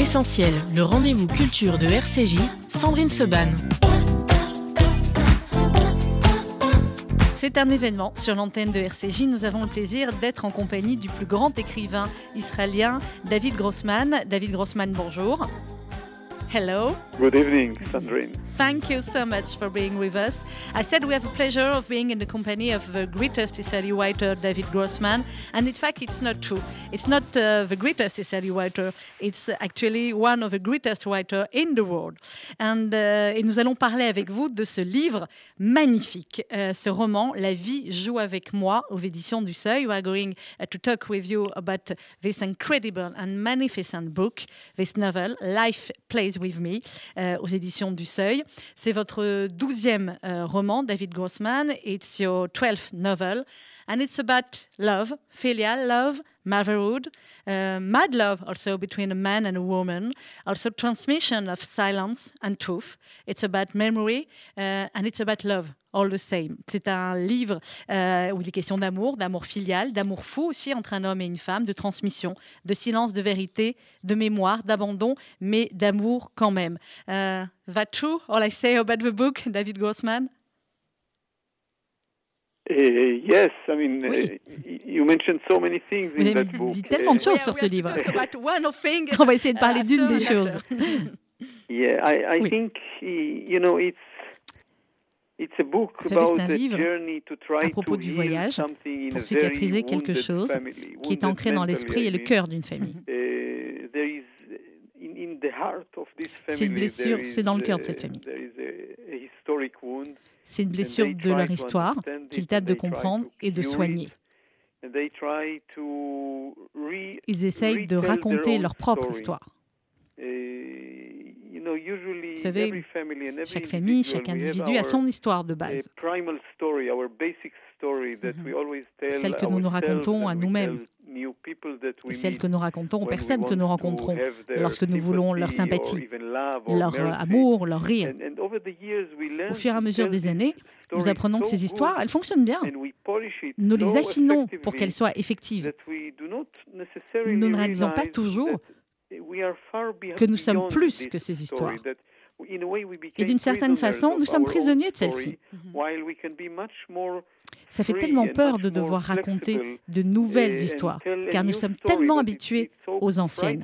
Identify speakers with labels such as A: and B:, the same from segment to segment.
A: Essentiel, le rendez-vous culture de RCJ, Sandrine Seban.
B: C'est un événement sur l'antenne de RCJ. Nous avons le plaisir d'être en compagnie du plus grand écrivain israélien, David Grossman. David Grossman, bonjour. Hello.
C: Good evening, Sandrine.
B: Thank you so much for being with us. I said we have the pleasure of being in the company of the greatest Israeli writer, David Grossman. And in fact, it's not true. It's not uh, the greatest Israeli writer. It's actually one of the greatest writers in the world. And, uh, et nous allons parler avec vous de ce livre magnifique, uh, ce roman, La vie joue avec moi, aux éditions du Seuil. We are going uh, to talk with you about this incredible and magnificent book, this novel, Life Plays with Me, uh, aux éditions du Seuil. C'est votre douzième euh, roman, David Grossman. It's your twelfth novel. And it's about love, filial love, motherhood, uh, mad love also between a man and a woman, also transmission of silence and truth. It's about memory uh, and it's about love. All the same. C'est un livre euh, où il est question d'amour, d'amour filial, d'amour fou aussi entre un homme et une femme, de transmission, de silence, de vérité, de mémoire, d'abandon, mais d'amour quand même. Uh, that true? All I say about the book, David Grossman?
C: Uh, yes, I mean,
B: Oui.
C: uh, you mentioned so many things
B: Vous
C: in
B: avez
C: that book.
B: dit tellement de
C: Uh,
B: choses sur ce livre. On va essayer de parler d'une des choses.
C: yeah, I, I
B: Oui.
C: think uh, you know it's it's a book
B: Vous savez,
C: about
B: c'est un
C: a
B: livre
C: journey to try
B: à propos
C: to
B: du voyage
C: something in
B: pour
C: a
B: cicatriser
C: very
B: quelque
C: wounded
B: chose
C: family,
B: qui est ancré dans l'esprit et le cœur d'une famille.
C: There is in, in the heart of this
B: C'est une
C: family,
B: blessure, c'est dans le cœur de cette famille. C'est une blessure de leur
C: to
B: histoire qu'ils
C: and
B: de comprendre et de soigner. Ils essayent de raconter leur propre histoire. Vous savez, Chaque famille, chaque individu a son histoire de base.
C: Tell
B: Celle que nous nous racontons à nous-mêmes. Et celle que nous racontons aux personnes que nous rencontrons lorsque nous voulons leur sympathie, leur euh, amour, leur rire. Au fur et à mesure des années, nous apprenons que ces histoires, elles fonctionnent bien. Nous les affinons pour qu'elles soient effectives. Nous ne réalisons pas toujours que nous sommes plus que ces histoires.
C: That in a way we
B: Et d'une certaine façon, nous sommes prisonniers de celle-ci.
C: while we can be much more
B: Ça fait tellement peur de devoir raconter de nouvelles
C: and
B: histoires, car nous sommes tellement habitués aux anciennes.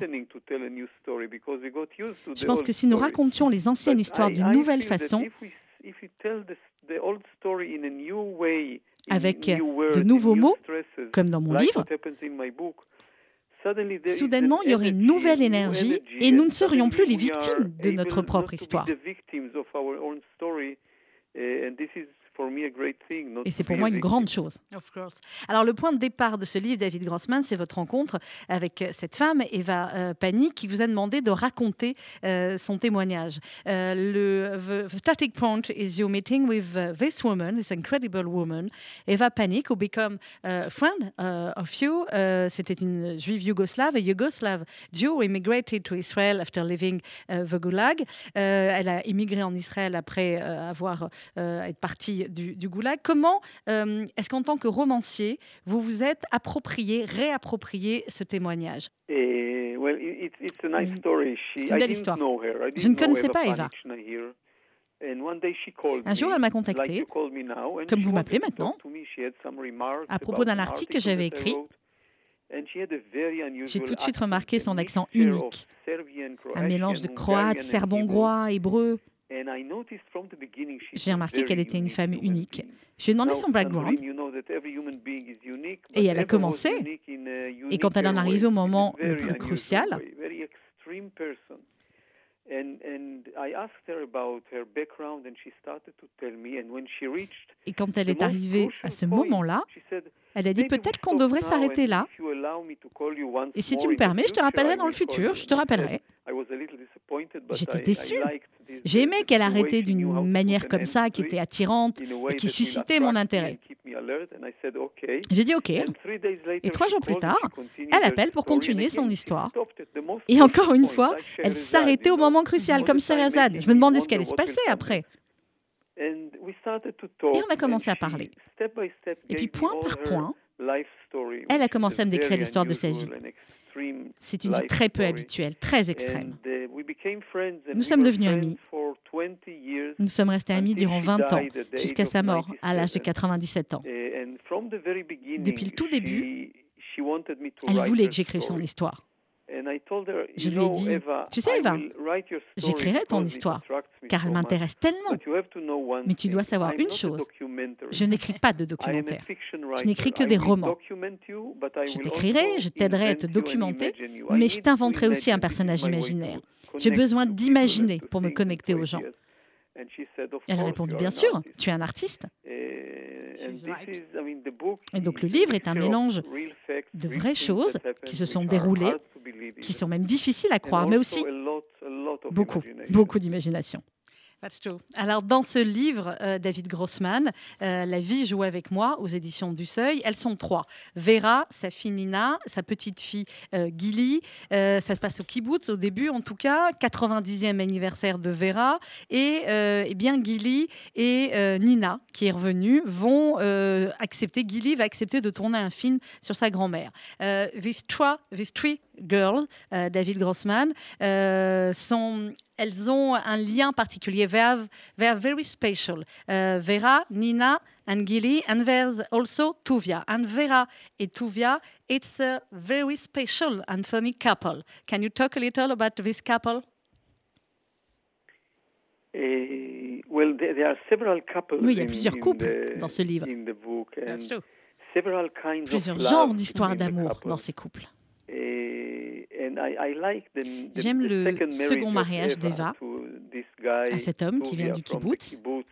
B: Je pense que si nous racontions les anciennes histoires d'une nouvelle façon, Avec, de nouveaux mots, comme dans mon livre, soudainement, il y aurait une nouvelle énergie et nous ne serions plus les victimes de notre propre histoire.
C: Uh,
B: Et c'est pour moi une grande chose. Of course. Alors le point de départ de ce livre, David Grossman, c'est votre rencontre avec euh, cette femme, Eva euh, Pani, qui vous a demandé de raconter euh, son témoignage. Euh, le the, the starting point is your meeting with uh, this woman, this incredible woman, Eva Pani, who become a friend uh, of you. Euh, C'était une juive yougoslave, a Yugoslav Jew who immigrated to Israel after leaving uh, the Gulag. Euh, elle a immigré en Israël après avoir être partie du, du Goulag. Comment euh, est-ce qu'en tant que romancier, vous vous êtes approprié, réapproprié ce témoignage?
C: Eh, well, i- it's, it's a nice
B: Oui.
C: story. She,
B: C'est une belle histoire. Je ne connaissais pas Eva. Un jour, elle m'a contacté, comme vous m'appelez maintenant, à propos d'un article que j'avais écrit. J'ai tout de suite remarqué son accent unique. Un mélange de croate, serbe-hongrois, hébreu.
C: Hebrew. And I noticed from the beginning she
B: J'ai remarqué qu'elle était une femme unique.
C: being.
B: Je lui ai demandé son background. Et elle a commencé. Et quand elle en arrivait au moment le plus crucial,
C: way, very extreme person. And, and I asked her about her background and she started to tell me. And when she reached
B: et quand elle est arrivée à ce moment-là, elle a dit
C: "Maybe we
B: peut-être qu'on devrait s'arrêter là. Et si tu me permets, je te rappellerai dans le futur,
C: you."
B: je te rappellerai. J'étais déçue. J'ai aimé qu'elle arrêtait d'une manière comme ça, qui
C: it
B: était attirante et qui suscitait mon intérêt. J'ai dit OK. Et trois jours plus tard, elle appelle pour continuer son histoire. Et encore une fois, elle s'arrêtait au moment crucial, comme Sherazade. Je me demandais ce qui allait se passer après. Et on a commencé à parler. Et puis point par point, elle a commencé à me décrire l'histoire de sa vie.
A: C'est une vie très peu habituelle, très extrême.
C: Uh, we became friends and
A: Nous sommes devenus amis.
C: for 20 years,
A: Nous sommes restés amis durant
C: she
A: 20 ans, jusqu'à sa mort, à l'âge de
C: 97.
A: 97 ans.
C: And from the very beginning,
A: Depuis le tout début,
C: she, she wanted me to
A: Elle voulait que j'écrive son histoire. Je lui ai dit, tu sais, Eva,
C: will write your story
A: J'écrirai ton histoire, car elle m'intéresse tellement. Mais tu dois savoir une chose. Je n'écris pas de documentaire. Je n'écris que des romans. Je t'écrirai, je t'aiderai à te documenter, mais je t'inventerai aussi un personnage imaginaire. J'ai besoin d'imaginer pour me connecter aux gens. Elle a répondu, bien sûr, tu es un artiste.
C: Book
A: Et donc le livre est un mélange de vraies choses qui se sont déroulées, qui sont même difficiles à croire, mais aussi beaucoup, beaucoup d'imagination.
B: That's true. Alors, dans ce livre, euh, David Grossman, euh, La vie joue avec moi, aux éditions du Seuil, elles sont trois. Vera, sa fille Nina, sa petite fille euh, Gilly. Euh, ça se passe au kibbutz, au début en tout cas, 90e anniversaire de Vera. Et eh bien, Gilly et Nina, qui est revenue, vont accepter, Gilly va accepter de tourner un film sur sa grand-mère. These three girls, euh, David Grossman, euh, sont, elles ont un lien particulier. They, have, they are very special. Uh, Vera, Nina, and Gilly, and there's also Tuvia. And Vera and Tuvia, it's a very special and funny couple. Can you talk a little about this couple?
C: Uh, well, there, are several couples
A: Oui, il y a
C: in-
A: plusieurs
C: in
A: couples
C: the-
A: dans ce livre.
C: in the book, and
B: That's true.
C: several kinds of
A: Plusieurs genres d'histoires d'amour dans ces couples.
C: Uh, and I, I like the, the,
A: J'aime
C: the
A: le
C: second
A: mariage d'Eva
C: to this guy,
A: à cet homme qui vient du kibbutz.
C: kibbutz.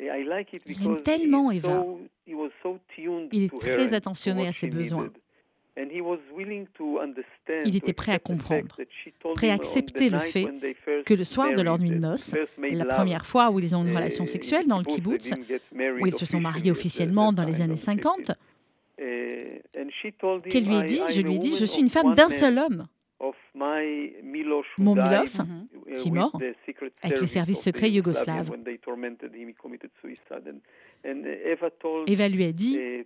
C: I like it
A: Il aime
C: because
A: tellement Eva. Il est
C: to
A: très attentionné à ses besoins. Il était prêt à comprendre, prêt à accepter le fait que le soir de leur nuit de
C: they
A: noces, la première fois où ils ont une
C: uh,
A: relation
C: in
A: sexuelle dans le
C: kibbutz,
A: où ils se sont mariés officiellement dans les années
C: on
A: 50, qu'elle lui a
C: "I-
A: dit, je lui ai dit, je suis une femme d'un seul homme, mon Milof,
C: uh,
A: qui est mort avec les
C: service
A: services secrets yougoslaves.
C: Eva
A: lui a dit,
C: uh,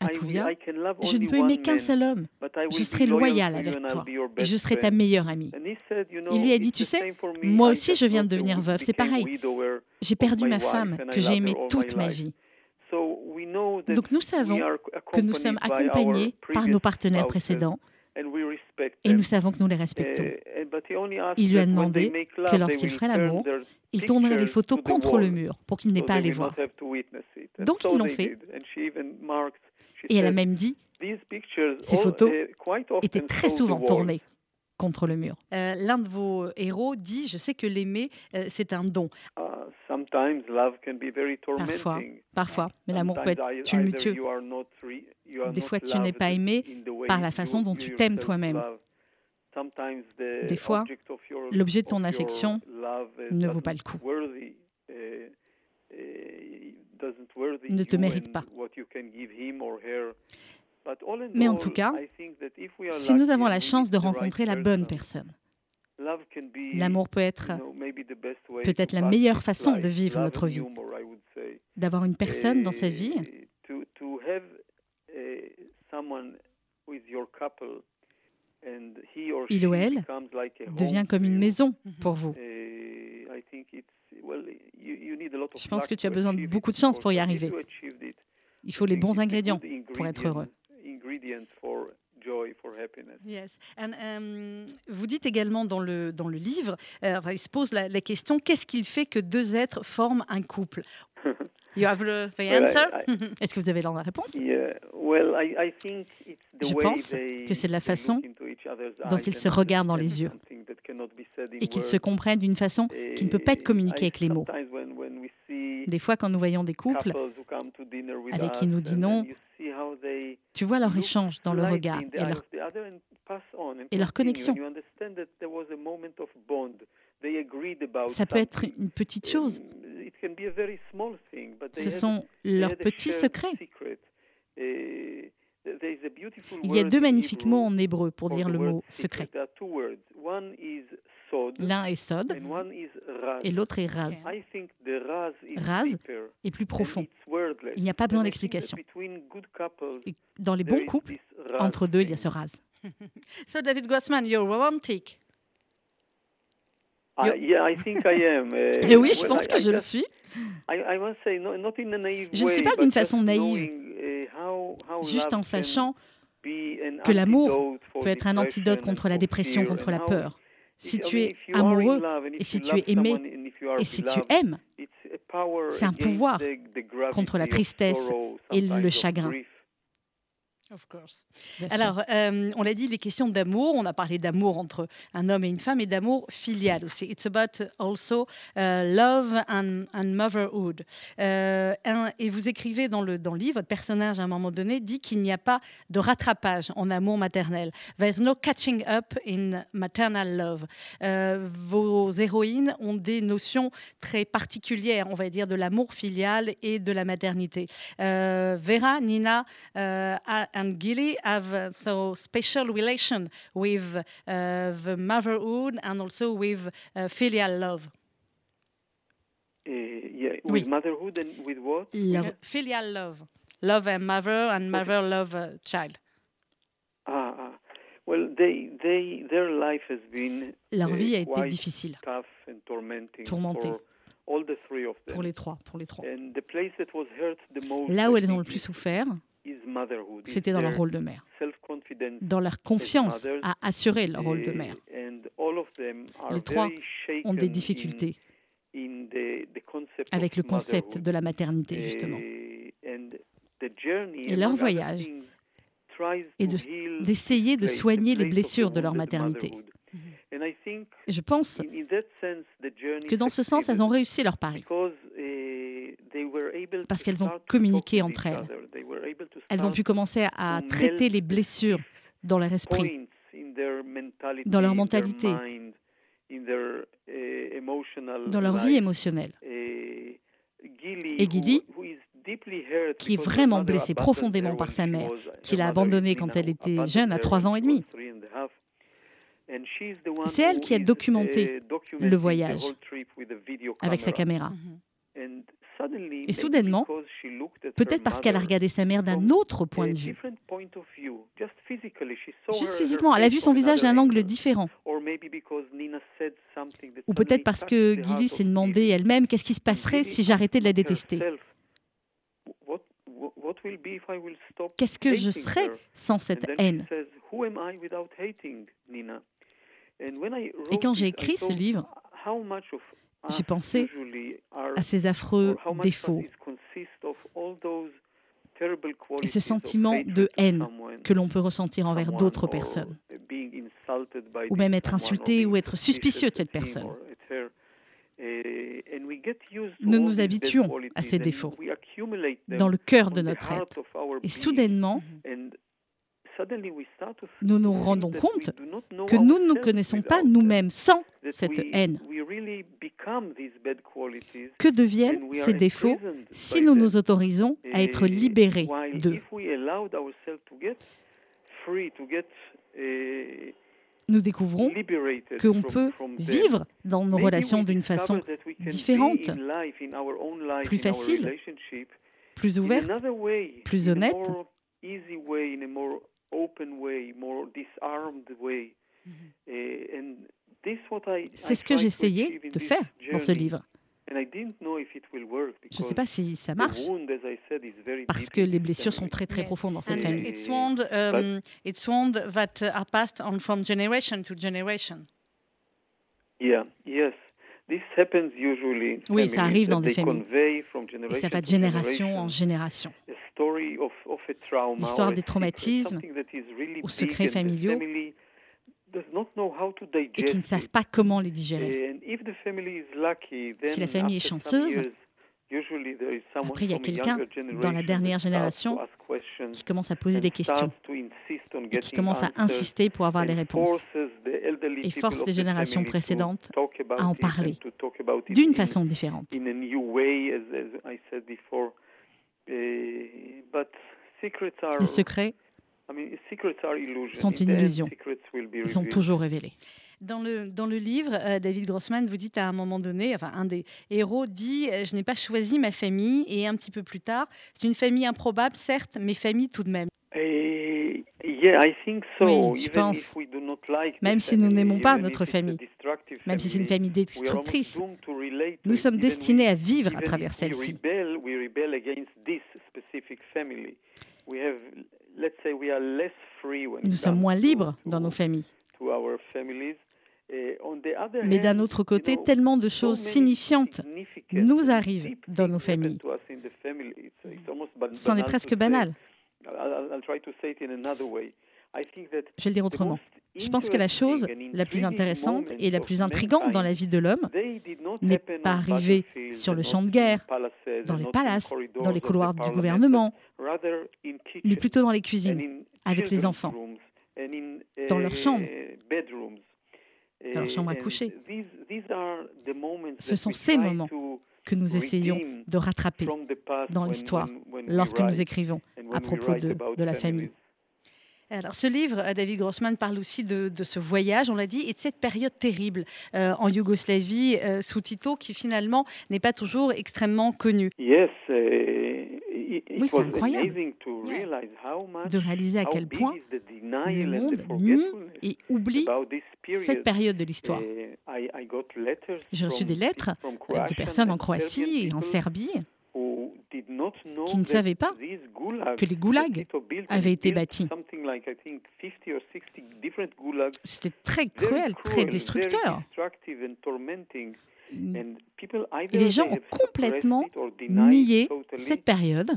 A: à Tuvia, je ne peux aimer qu'un seul homme, je serai
C: loyal
A: avec toi et je serai ta
C: friend."
A: meilleure amie. Il lui a dit, tu sais, moi aussi je viens de devenir veuve, c'est pareil. J'ai perdu ma femme que j'ai aimée toute ma vie. Donc nous savons que nous sommes accompagnés par nos partenaires précédents et nous savons que nous les respectons.
C: Only asked
A: Il lui a demandé que lorsqu'il ferait l'amour, Il tournerait les photos contre le mur pour qu'il n'ait pas à les voir. Donc, ils l'ont fait. Et elle a même dit,
C: "These pictures
A: Ces photos
C: often
A: étaient très souvent
C: wall."
A: tournées contre le mur.
B: Euh, L'un de vos héros dit Je sais que l'aimer, euh, c'est un don.
C: Uh, sometimes love can be very
A: Parfois,
C: tormenting.
A: parfois, mais l'amour peut
C: Sometimes
A: être tumultueux. Des
C: not
A: fois, tu n'es
C: loved
A: pas aimé
C: in the way
A: par la
C: you-
A: façon dont tu t'aimes
C: yourself
A: toi-même.
C: love. Sometimes the
A: Des fois,
C: object of your-
A: l'objet de ton affection ne vaut pas le coup.
C: uh, uh,
A: Ne te
C: you
A: mérite pas. Mais en tout cas, Si nous avons la chance
C: meet
A: de
C: the right
A: rencontrer la bonne
C: person,
A: personne,
C: love can be,
A: l'amour peut être peut-être
C: to
A: la meilleure façon de
C: life.
A: vivre notre vie. d'avoir une personne dans sa
C: Eh,
A: vie
C: to, to have eh, someone who is your couple and he or
A: Il ou
C: she
A: elle
C: becomes like a home
A: devient comme une
C: you.
A: maison
B: Mhm.
A: pour vous.
C: Eh, I think it's well you, you need a lot of
A: Je pense que tu as
C: to
A: besoin de beaucoup de chance pour y arriver. Il faut les bons ingrédients pour être heureux.
C: Ingredient- ingredient for joy, for happiness.
B: Yes. And, um, vous dites également dans le, dans le livre, euh, il se pose la, la question qu'est-ce qu'il fait que deux êtres forment un couple? You have the, answer?
A: Est-ce que vous avez la réponse?
C: Yeah, well, I, I think it's the
A: Je
C: way
A: pense
C: they-
A: que c'est la façon dont ils se regardent dans les yeux et qu'ils se comprennent d'une façon qui ne peut pas être communiquée avec les mots. Des fois, quand nous voyons des couples, avec qui
C: us
A: nous dînons,
C: and you see how they
A: tu vois leur échange dans le regard et leur, et leur connexion. Ça peut être une petite chose. Ce sont leurs petits secrets.
C: beautiful
A: Il y a deux magnifiques mots en hébreu pour dire le mot
C: secret.
A: L'un est sod et l'autre est raz,
C: deeper
A: et plus profond. Il n'y a pas besoin d'explication.
C: between good couples,
A: Et dans les bons couples, entre deux, il y a ce raz.
B: So, David Grossman, you're romantic.
C: I, yeah, I think I am. uh,
A: Et oui, je
C: well,
A: pense
C: I-
A: que
C: I
A: je le suis.
C: I, I must say, no, not in a naive
A: Je ne suis pas d'une
C: just
A: façon naïve,
C: knowing, uh, how- how
A: Juste
C: love
A: en
C: can
A: sachant
C: be an
A: que l'amour peut être un
C: depression
A: antidote contre la dépression,
C: fear,
A: contre la peur. Si tu es amoureux et si tu es aimé et si tu aimes, c'est un pouvoir contre la tristesse et le chagrin.
B: Of course.
A: Bien.
B: Alors, euh, on l'a dit, les questions d'amour, on a parlé d'amour entre un homme et une femme et d'amour filial aussi. It's about also uh, love and, and motherhood. Euh, un- et vous écrivez dans le, dans le livre, votre personnage à un moment donné dit qu'il n'y a pas de rattrapage en amour maternel. There's no catching up in maternal love. Euh, vos héroïnes ont des notions très particulières, on va dire, de l'amour filial et de la maternité. Vera, Nina, uh, and Gilly have uh, so special relation with uh, the motherhood and also with uh, filial love.
C: Uh, yeah,
A: Oui.
C: with motherhood and with what?
A: Leur-
B: Uh, filial love, love and mother and mother love uh, child.
C: Ah, ah. Well, they, they, their life has been
A: Leur
C: uh,
A: vie a été difficile
C: tough and tormenting
A: Tourmentée.
C: for all the three of them.
A: pour les trois. Pour les trois.
C: And the place that was hurt the most,
A: Là où elles ont le plus souffert, c'était dans leur rôle de mère, dans leur confiance à assurer leur rôle de mère.
C: and all of them are
A: Les trois Ont des difficultés avec le concept de la maternité, justement. Et leur voyage est de- d'essayer de soigner les blessures de leur maternité.
C: motherhood. And I think
A: Et je pense
C: in, in that sense, the journey
A: que dans ce sens, elles ont réussi leur pari.
C: because, they were able
A: Parce qu'elles ont communiqué entre elles.
C: other. They were able to
A: Elles ont pu commencer à traiter les blessures dans leur esprit, Dans leur mentalité.
C: emotional
A: dans leur vie émotionnelle.
C: Et Gilly,
A: Et Gilly,
C: who- who is deeply hurt
A: qui est vraiment
C: abandoned
A: profondément
C: her
A: par
C: when
A: sa mère,
C: was-
A: qui
C: her
A: l'a
C: mother,
A: abandonnée quand elle était jeune, à trois ans et demi.
C: a
A: c'est elle
C: who
A: qui a documenté le
C: the
A: voyage
C: a
A: avec sa
C: camera.
A: caméra. Et soudainement,
C: because she looked at her
A: Peut-être parce qu'elle a regardé sa mère d'un autre point de vue. Juste physiquement, elle a vu son visage d'un angle différent. Ou peut-être parce que Gilly s'est demandé elle-même qu'est-ce qui se passerait si j'arrêtais de la détester. Qu'est-ce que je serais sans cette haine? Et quand j'ai écrit ce livre, j'ai pensé à ces affreux défauts et ce sentiment de haine que l'on peut ressentir envers d'autres personnes. Ou même être insulté ou être suspicieux de cette personne. Nous nous habituons à ces défauts dans le cœur de notre être. Et soudainement, nous nous rendons compte que nous ne nous connaissons pas nous-mêmes sans cette haine. Que deviennent ces défauts si nous nous autorisons à être libérés d'eux?
C: eh,
A: Nous découvrons qu'on peut vivre dans nos relations d'une façon différente, plus facile, plus ouverte, plus honnête. C'est ce que j'essayais de faire dans ce livre.
C: And I didn't know if it will work
A: Je ne
C: because
A: sais pas si ça marche, parce que les blessures sont très très profondes dans cette famille.
B: it's wound, um, it's wound that uh, are passed on from generation to generation.
C: Yeah, yes. This happens usually in
A: Oui, ça arrive dans des familles.
C: convey from
A: Et
C: generation
A: ça va de génération en génération.
C: a story of, of a trauma
A: L'histoire des traumatismes
C: something that is really
A: ou
C: big
A: secrets familiaux et qui ne savent pas comment les digérer. Si la famille est chanceuse, après, il y a quelqu'un dans la dernière génération qui commence à poser des questions et qui commence à insister pour avoir les réponses. et force les générations précédentes à en parler d'une façon différente.
C: Eh,
A: Les secrets sont une illusion. Ils sont
C: revealed.
A: toujours révélés.
B: Dans le, dans le livre, euh, David Grossman, vous dites à un moment donné, enfin un des héros dit euh, Je n'ai pas choisi ma famille, et un petit peu plus tard, c'est une famille improbable, certes, mais famille tout de même.
C: Yes, Yeah, I think so.
A: Oui, je
C: Even
A: pense.
C: if we do not like the
A: Même si nous
C: family,
A: n'aimons pas
C: even
A: notre
C: if it's a
A: famille,
C: destructive
A: Même si c'est une
C: family,
A: famille
C: we are almost
A: destructrice, nous sommes destinés
C: we-
A: à vivre à travers celle-ci. Nous sommes moins libres dans nos familles.
C: Eh,
A: Mais d'un autre côté, tellement de choses signifiantes nous arrivent dans nos familles. C'en est presque banal. Je vais le dire autrement. Je pense que la chose la plus intéressante et la plus intrigante dans la vie de l'homme n'est pas arrivée sur le champ de guerre, dans les palaces, dans les couloirs du gouvernement, mais plutôt dans les cuisines,
C: in
A: avec les enfants,
C: rooms and in,
A: dans leurs chambres,
C: bedrooms.
A: dans leurs chambres à coucher.
C: these- these are the moments
A: Ce
C: that
A: sont
C: we
A: ces
C: try
A: moments
C: to
A: que nous essayons de rattraper
C: from the past
A: dans
C: when-
A: l'histoire lorsque nous
C: write
A: écrivons à propos de, la famille.
B: Alors, ce livre, euh, David Grossman parle aussi de, de ce voyage, on l'a dit, et de cette période terrible euh, en Yougoslavie euh, sous Tito, qui finalement n'est pas toujours extrêmement connue.
C: Yes, uh,
A: Oui, c'est incroyable. de réaliser à quel point le monde nie et oublie cette période de l'histoire.
C: Letters
A: J'ai reçu des lettres de personnes en Croatie et en Serbie qui ne savaient pas que les goulags avaient été bâtis.
C: something like, I think, 50 or 60 different gulags,
A: C'était très cruel, très destructeur.
C: Either
A: les gens ont complètement nié cette période.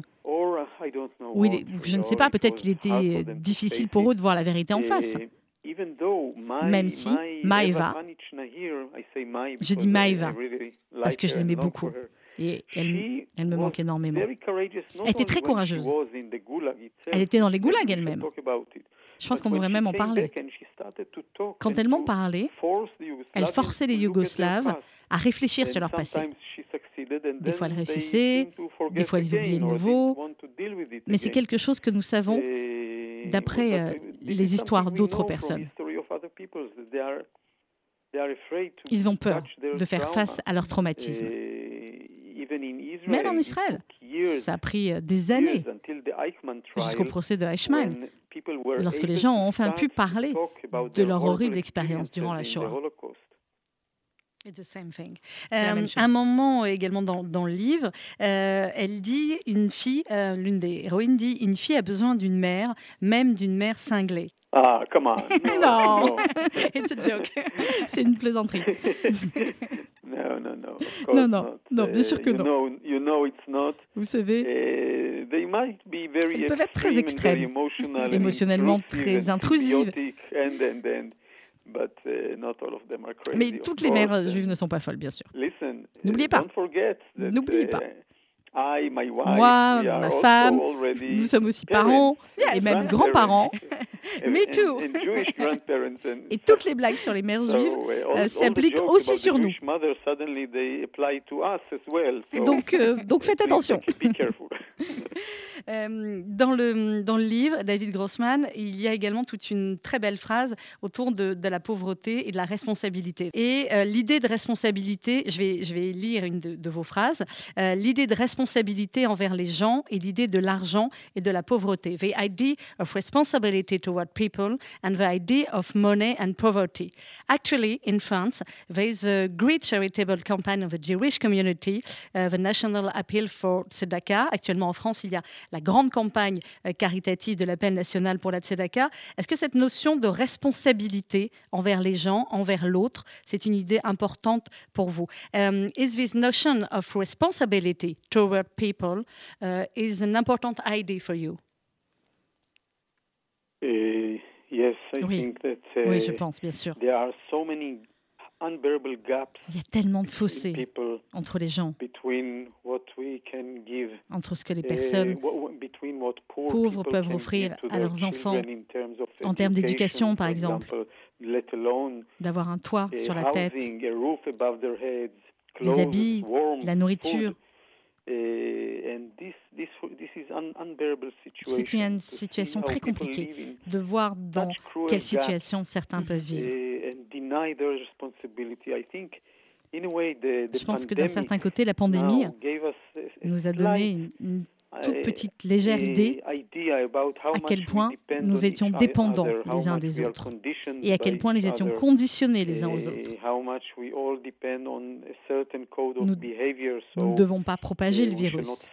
A: Où il est- je ne sais pas, peut-être qu'il était euh, difficile pour eux de voir la vérité en face. Même si Maeva- Je dis Maeva, parce que je l'aimais beaucoup. Et elle, me manque énormément. Elle était très courageuse. Elle était dans les goulags elle-même. Je pense qu'on devrait même en parler. Quand
C: and
A: elle m'en parlait, elle forçait les Yougoslaves à réfléchir sur leur passé. Des fois, elle réussissait, des fois, oubliaient
C: again
A: de nouveau. Mais c'est quelque chose que nous savons d'après, euh,
C: uh,
A: les
C: is
A: histoires d'autres personnes. Ils ont peur de faire face à leur traumatisme.
C: Eh,
A: Même en Israël, Ça a pris euh, des années
C: until the Eichmann trial,
A: jusqu'au procès de Eichmann, lorsque les gens ont enfin pu parler de leur
C: horrible
A: expérience durant la Shoah.
C: Holocaust.
B: It's the same thing.
A: la
B: Euh,
A: même
B: un moment également dans, dans le livre, euh, elle dit une fille, euh, l'une des héroïnes dit une fille a besoin d'une mère, même d'une mère cinglée.
C: Ah, come on.
B: Non.
C: no.
B: It's a joke.
A: c'est une plaisanterie.
C: No, no, no.
A: Non, non.
C: not.
A: Non, bien
C: Uh,
A: sûr que
C: you
A: non.
C: Know, you know it's not.
A: Vous savez,
C: Uh, they might be very
A: Elles peuvent être très extrêmes, émotionnellement très intrusives.
C: symbiotic and, and, and, but uh, not all of them are crazy,
A: mais toutes les mères juives ne sont pas folles, bien sûr.
C: Listen, uh,
A: N'oubliez pas. N'oubliez pas.
C: I, my wife,
A: Moi,
C: we are
A: ma
C: also
A: femme,
C: already
A: Nous sommes aussi
C: parents,
A: et même
C: grandparents,
A: grands-parents.
C: and-
B: Me too.
A: Et toutes les blagues sur les mères
C: so,
A: juives
C: uh, the
A: s'appliquent aussi sur nous.
C: Jewish mother, suddenly they apply to us as well. So
A: Donc, euh, donc faites attention.
C: Be careful.
B: Euh, dans, le, dans le livre, David Grossman, il y a également toute une très belle phrase autour de, de la pauvreté et de la responsabilité. Et euh, l'idée de responsabilité, je vais, je vais lire une de, de vos phrases, euh, l'idée de responsabilité envers les gens et l'idée de l'argent et de la pauvreté. The idea of responsibility toward people and the idea of money and poverty. Actually, in France, there is a great charitable campaign of the Jewish community, uh, the National Appeal for Tzedakah. Actuellement, en France, il y a la grande campagne euh, caritative de l'appel national pour la Tzedakah. Est-ce que cette notion de responsabilité envers les gens, envers l'autre, c'est une idée importante pour vous? Um, Is this notion of responsibility toward people uh, is an important idea for you
C: Uh, yes, I
A: Oui.
C: think that uh,
A: Oui, je pense, bien sûr.
C: there are so many unbearable gaps
A: Il y a tellement de fossés
C: people
A: entre les gens,
C: between what we can give,
A: entre ce que les
C: uh,
A: personnes
C: what poor
A: pauvres
C: people
A: peuvent offrir à leurs enfants
C: children in terms of
A: en termes d'éducation, par exemple. d'avoir un toit
C: uh,
A: sur la tête, des habits, la nourriture. C'est une situation très compliquée de voir dans quelle situation certains peuvent vivre.
C: the
A: Je pense que d'un certain côté, la pandémie nous a donné une, une toute petite légère idée à quel point nous étions dépendants les uns des autres et à quel point nous étions conditionnés les uns aux autres. Nous ne devons pas propager le virus.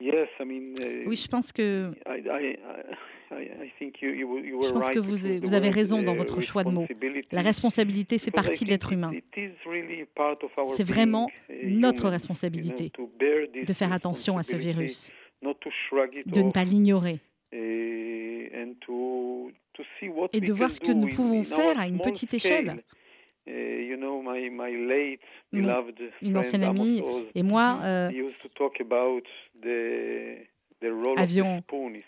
A: Oui, je pense que je pense que vous, vous, avez raison dans votre choix de mots. La responsabilité fait partie de l'être humain. C'est vraiment notre responsabilité de faire attention à ce virus, de ne pas l'ignorer et de voir ce que nous pouvons faire à une petite échelle. Une ancienne amie et moi euh, avions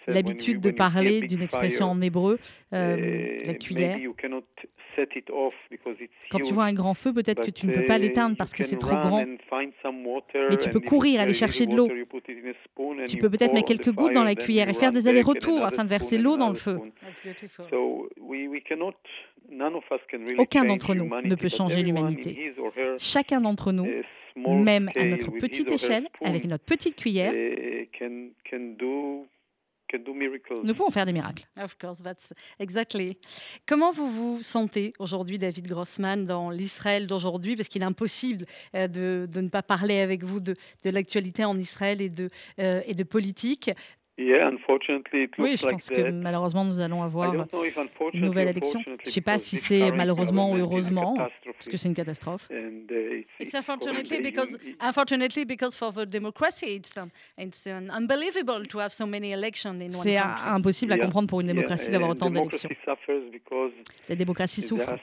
A: l'habitude de parler d'une expression en hébreu, euh, la cuillère. Quand tu vois un grand feu, peut-être que tu ne peux pas uh, l'éteindre parce que c'est trop grand, mais tu peux courir, aller chercher de l'eau. Tu peux peut-être mettre quelques gouttes dans la cuillère et faire des allers-retours afin de verser l'eau dans le feu. Aucun d'entre nous ne peut changer l'humanité. Chacun d'entre nous même à notre petite échelle, avec notre petite cuillère, nous pouvons faire des miracles.
B: Of course, that's exactly. Comment vous vous sentez aujourd'hui, David Grossman, dans l'Israël d'aujourd'hui? Parce qu'il est impossible euh, de, de, ne pas parler avec vous de, de l'actualité en Israël et de, euh, et de politique.
A: Oui, je pense que malheureusement nous allons avoir une nouvelle élection. Je ne sais pas si c'est malheureusement ou heureusement, parce que c'est une catastrophe.
B: Uh, it's unfortunately because, unfortunately because for the democracy, it's, it's unbelievable to have so many elections in one
A: C'est impossible à comprendre pour une démocratie d'avoir autant d'élections. La démocratie souffre.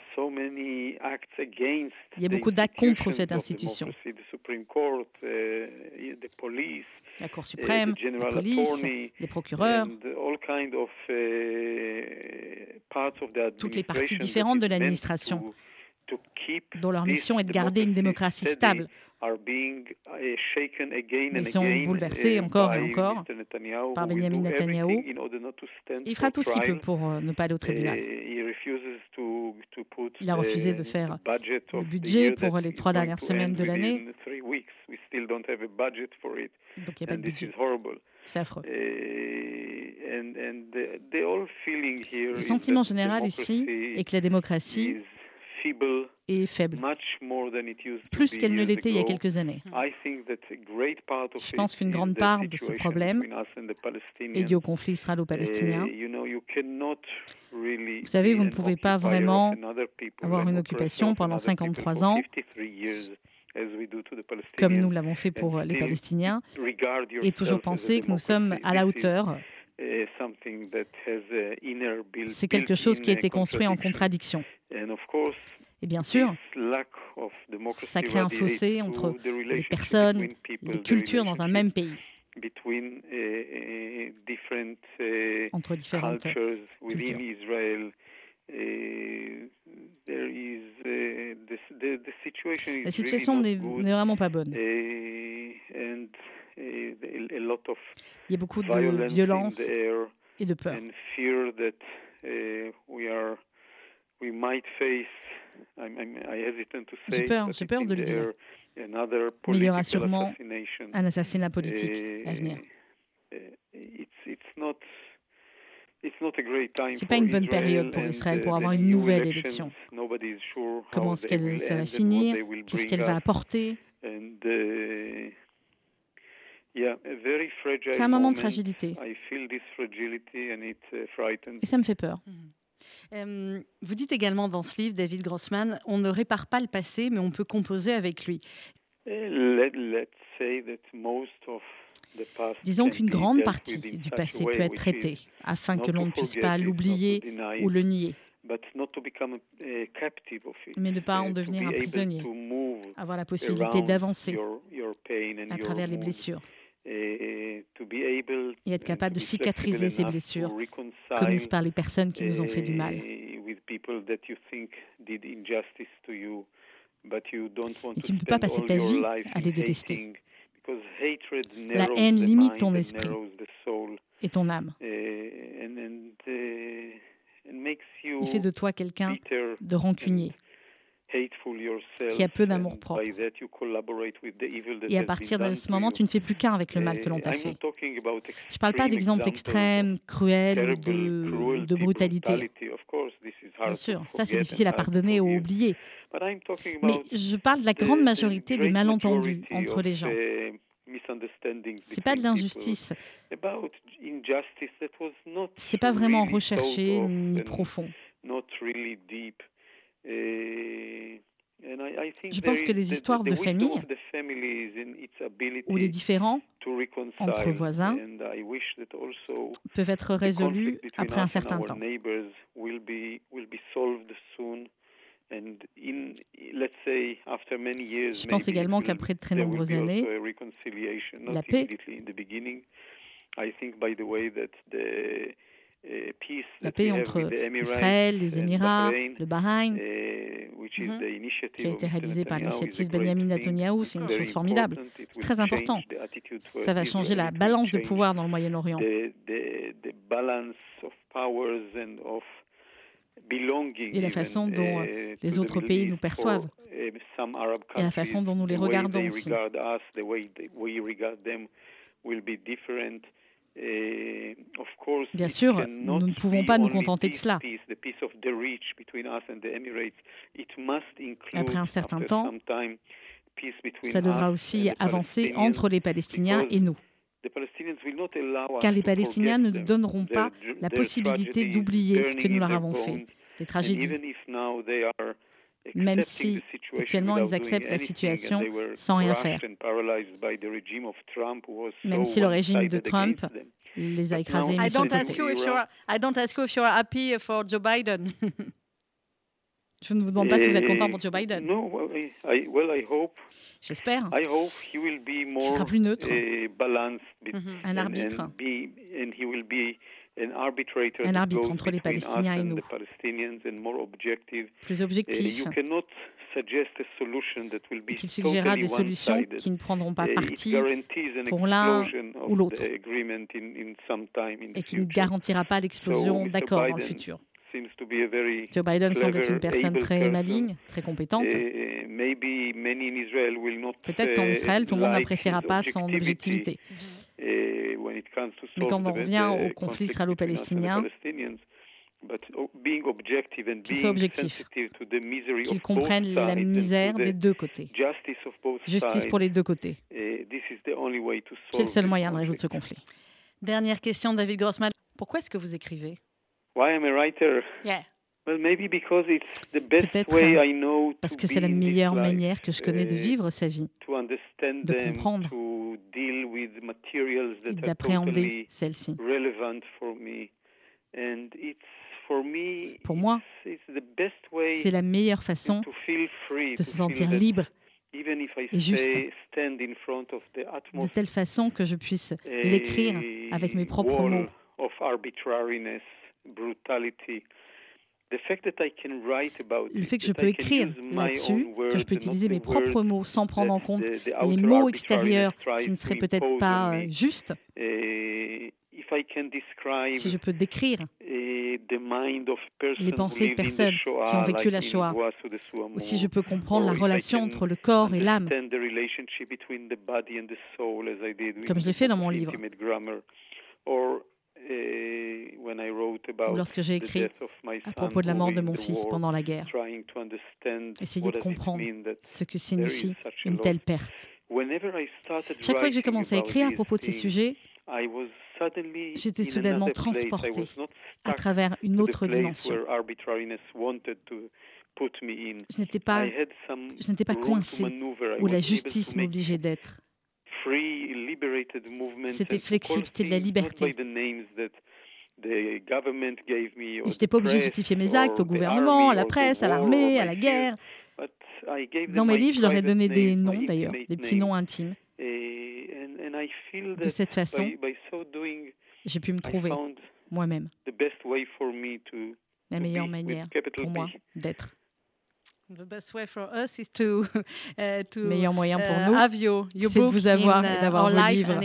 A: Il y a beaucoup d'actes contre cette institution la Cour suprême, la police, les procureurs, toutes les parties différentes de l'administration, dont leur mission est de garder une démocratie stable, ils sont bouleversés encore et encore par Benjamin Netanyahu. Il fera tout ce qu'il peut pour euh, ne pas aller au tribunal. Il a refusé de faire le budget pour les trois dernières semaines de l'année. Donc il n'y a pas de budget. C'est affreux. Le sentiment général ici est que la démocratie est faible, plus qu'elle ne l'était il y a quelques années. Je pense qu'une grande part de ce problème est dû au conflit israélo-palestinien. Vous savez, vous ne pouvez pas vraiment avoir une occupation pendant 53 ans comme nous l'avons fait pour les Palestiniens, et toujours penser que nous sommes à la hauteur. C'est quelque chose qui a été construit en contradiction. Et bien sûr, ça crée un fossé entre les personnes, les cultures dans un même pays. Entre différentes cultures. La situation n'est vraiment pas bonne. Il y a beaucoup de violence et de peur. J'ai peur, j'ai peur de le dire. Mais il y aura sûrement un assassinat politique à venir. Ce n'est pas une bonne période pour Israël pour avoir une nouvelle élection. Comment est-ce qu'elle ça va finir? Qu'est-ce qu'elle va apporter? Uh, C'est un moment de fragilité. Uh, Et ça me fait peur.
B: Mm-hmm. vous dites également dans ce livre, David Grossman, on ne répare pas le passé, mais on peut composer avec lui.
A: Disons qu'une grande partie du passé peut être traitée afin que l'on ne puisse pas l'oublier ou le nier, mais ne pas en devenir un prisonnier, avoir la possibilité d'avancer à travers les blessures et être capable de cicatriser ces blessures commises par les personnes qui nous ont fait du mal. Et tu ne peux pas passer ta vie à les détester. La haine limite ton esprit et ton âme. Il fait de toi quelqu'un de rancunier qui a peu d'amour-propre. Et à partir de ce moment, tu ne fais plus qu'un avec le mal que l'on t'a fait. Je ne parle pas d'exemples extrêmes, cruels ou de, de brutalité. Bien sûr, ça c'est difficile à pardonner ou oublier. Mais je parle de la grande majorité des malentendus entre les gens. C'est pas de l'injustice. C'est pas vraiment recherché ni profond. Je pense que les histoires de famille ou les différends entre voisins peuvent être résolus après un certain temps. Je pense également qu'après de très nombreuses années, la paix la paix entre Israël, les Émirats, le Bahreïn, mhm. qui a été réalisée par l'initiative de Benjamin Netanyahu, c'est une chose formidable. C'est très important. Ça va changer la balance de pouvoir dans le Moyen-Orient et la façon dont uh, les autres pays nous perçoivent uh, et la façon dont nous les regardons aussi. Bien sûr, nous ne pouvons pas nous contenter de cela. Après un certain temps, ça devra aussi avancer entre les Palestiniens et nous. Car les Palestiniens ne nous donneront pas la possibilité d'oublier ce que nous leur avons fait, les tragédies. Même si actuellement ils acceptent la situation sans rien faire. Même si le régime de Trump les a écrasés. I don't ask you if you're, I don't ask you if you're happy for Joe Biden. Je ne vous demande pas si vous êtes content pour Joe Biden. J'espère. Il sera plus neutre. Mm-hmm. Un arbitre. Un arbitre entre les Palestiniens et nous. Plus objectif. Qu'il suggérera des solutions qui ne prendront pas parti pour l'un ou l'autre et qui ne garantira pas l'explosion d'accords dans le futur. Joe Biden semble être une personne très maligne, très compétente. Peut-être qu'en Israël, tout le monde n'appréciera pas son objectivité. Mais quand on revient au conflit israélo-palestinien, qu'il soit objectif, qu'il comprenne la misère des deux côtés. Justice pour les deux côtés. C'est le seul moyen de résoudre ce conflit. Dernière question, David Grossman. Pourquoi est-ce que vous écrivez?
C: Why am I writer?
A: Yeah. Peut-être parce que c'est la meilleure manière que je connais de uh, vivre sa vie, de comprendre et d'appréhender celle-ci. Pour moi, c'est la meilleure façon de se sentir libre et juste, de telle façon que je puisse l'écrire avec mes propres mots. Le fait que je peux écrire là-dessus, que je peux utiliser mes propres mots sans prendre en compte les mots extérieurs qui ne seraient peut-être pas euh, justes, si je peux décrire les pensées de personnes qui ont vécu la Shoah, ou si je peux comprendre la relation entre le corps et l'âme, comme je l'ai fait dans mon livre, ou lorsque j'ai écrit à propos de la mort de mon fils pendant la guerre, essayer de comprendre ce que signifie une telle perte. Chaque fois que j'ai commencé à écrire à propos de ces sujets, j'étais soudainement transporté à travers une autre dimension. Je n'étais pas, je n'étais pas coincé où la justice m'obligeait d'être. C'était flexible, c'était de la liberté. Je n'étais pas obligé de justifier mes actes au gouvernement, à la presse, à l'armée, à la guerre. Dans mes livres, je leur ai donné des noms d'ailleurs, des petits noms intimes. De cette façon, j'ai pu me trouver moi-même la meilleure manière pour moi d'être.
C: The best way for us is to, uh, to
B: meilleur moyen pour uh, nous, have your, your c'est de vous avoir et uh, d'avoir vos livres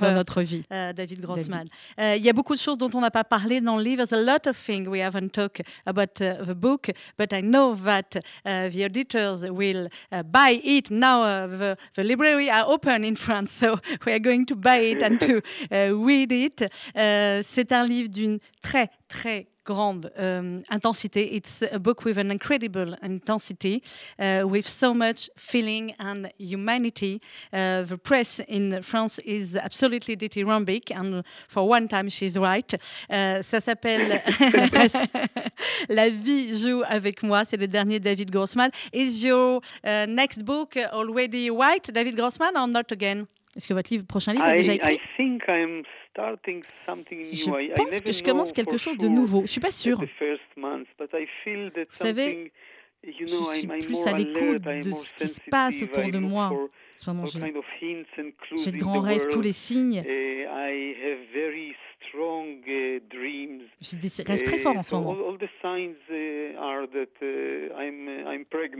B: dans notre vie.
C: Uh, David Grossman. Uh, il y a beaucoup de choses dont on n'a pas parlé dans le livre. There's a lot of things we haven't talked about uh, the book, but I know that uh, the editors will buy it now. the, the library are open in France, so we are going to buy it and to read it. c'est un livre d'une très très grande um, intensité. It's a book with an incredible intensity, uh, with so much feeling and humanity. Uh, the press in France is absolutely dithyrambic, and for one time she's right. Uh, ça s'appelle La vie joue avec moi. C'est le dernier David Grossman. Is your uh, next book already white, David Grossman, or not again? Est-ce que votre livre, prochain livre est déjà écrit?
A: I think I'm
C: je pense que je commence quelque chose de nouveau. Je ne suis pas sûre. Vous savez, je suis plus à l'écoute de ce qui se passe autour de moi. J'ai de grands rêves, tous les signes. J'ai des rêves très forts en ce moment.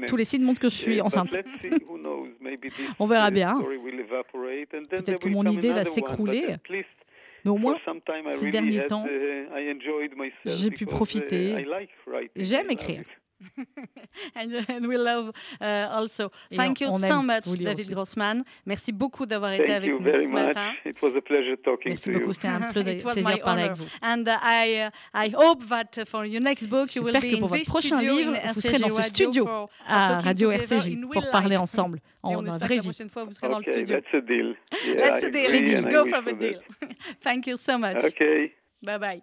C: Tous les signes montrent que je suis enceinte. On verra bien. Peut-être que mon idée va s'écrouler. Mais au moins, ces derniers temps, uh, j'ai pu profiter. J'aime écrire. And, and, we love uh, also. Thank you so much, David Grossman. Merci beaucoup d'avoir été avec nous ce matin.
A: It was a pleasure talking
C: Merci beaucoup, c'était un plaisir de parler avec vous. And uh, I, uh, I hope that for your next book, you will be
B: que pour votre prochain livre, vous serez dans ce studio à Radio RCJ pour parler ensemble.
C: En
B: la
C: vraie vie. La prochaine fois, vous serez dans le studio.
A: That's a deal.
C: Yeah, that's a deal. Go for the deal. Thank you so much.
A: Okay.
C: Bye bye.